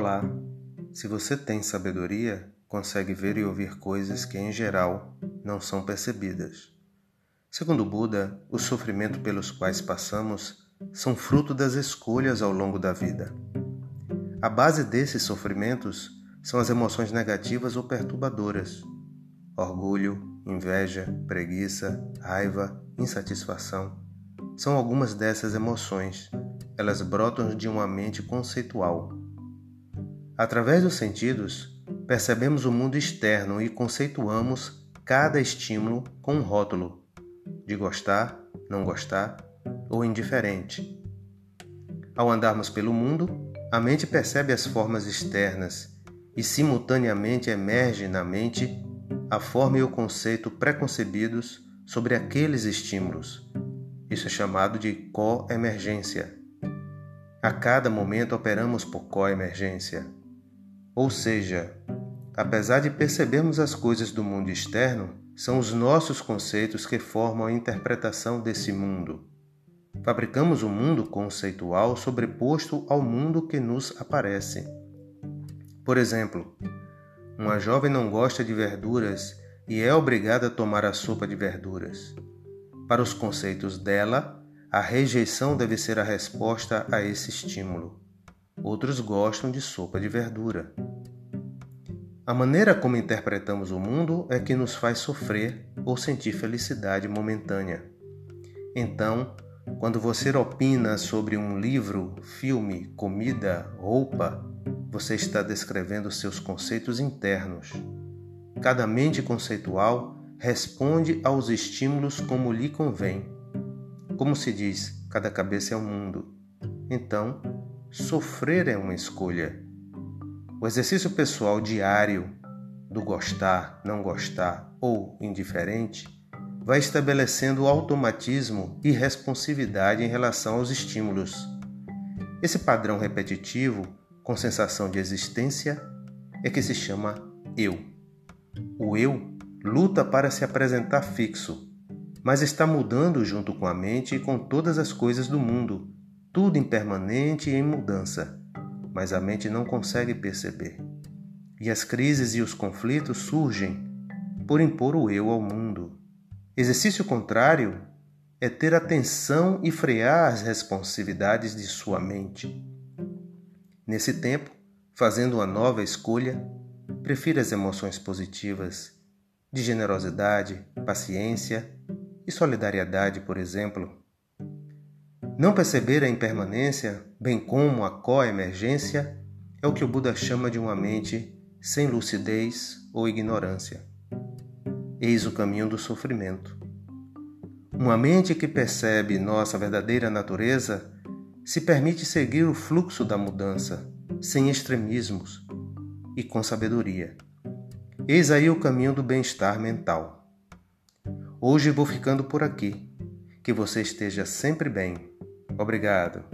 Olá! Se você tem sabedoria, consegue ver e ouvir coisas que, em geral, não são percebidas. Segundo Buda, o sofrimento pelos quais passamos são fruto das escolhas ao longo da vida. A base desses sofrimentos são as emoções negativas ou perturbadoras: orgulho, inveja, preguiça, raiva, insatisfação. São algumas dessas emoções. Elas brotam de uma mente conceitual. Através dos sentidos, percebemos o mundo externo e conceituamos cada estímulo com um rótulo de gostar, não gostar ou indiferente. Ao andarmos pelo mundo, a mente percebe as formas externas e simultaneamente emerge na mente a forma e o conceito preconcebidos sobre aqueles estímulos. Isso é chamado de coemergência. A cada momento operamos por coemergência. Ou seja, apesar de percebermos as coisas do mundo externo, são os nossos conceitos que formam a interpretação desse mundo. Fabricamos um mundo conceitual sobreposto ao mundo que nos aparece. Por exemplo, uma jovem não gosta de verduras e é obrigada a tomar a sopa de verduras. Para os conceitos dela, a rejeição deve ser a resposta a esse estímulo. Outros gostam de sopa de verdura. A maneira como interpretamos o mundo é que nos faz sofrer ou sentir felicidade momentânea. Então, quando você opina sobre um livro, filme, comida, roupa, você está descrevendo seus conceitos internos. Cada mente conceitual responde aos estímulos como lhe convém. Como se diz, cada cabeça é um mundo. Então, sofrer é uma escolha. O exercício pessoal diário do gostar, não gostar ou indiferente vai estabelecendo automatismo e responsividade em relação aos estímulos. Esse padrão repetitivo, com sensação de existência, é que se chama eu. O eu luta para se apresentar fixo, mas está mudando junto com a mente e com todas as coisas do mundo, tudo impermanente e em mudança, mas a mente não consegue perceber. E as crises e os conflitos surgem por impor o eu ao mundo. Exercício contrário é ter atenção e frear as responsividades de sua mente. Nesse tempo, fazendo uma nova escolha, prefira as emoções positivas de generosidade, paciência e solidariedade, por exemplo. Não perceber a impermanência, bem como a coemergência, é o que o Buda chama de uma mente sem lucidez ou ignorância. Eis o caminho do sofrimento. Uma mente que percebe nossa verdadeira natureza se permite seguir o fluxo da mudança, sem extremismos e com sabedoria. Eis aí o caminho do bem-estar mental. Hoje vou ficando por aqui. Que você esteja sempre bem. Obrigado.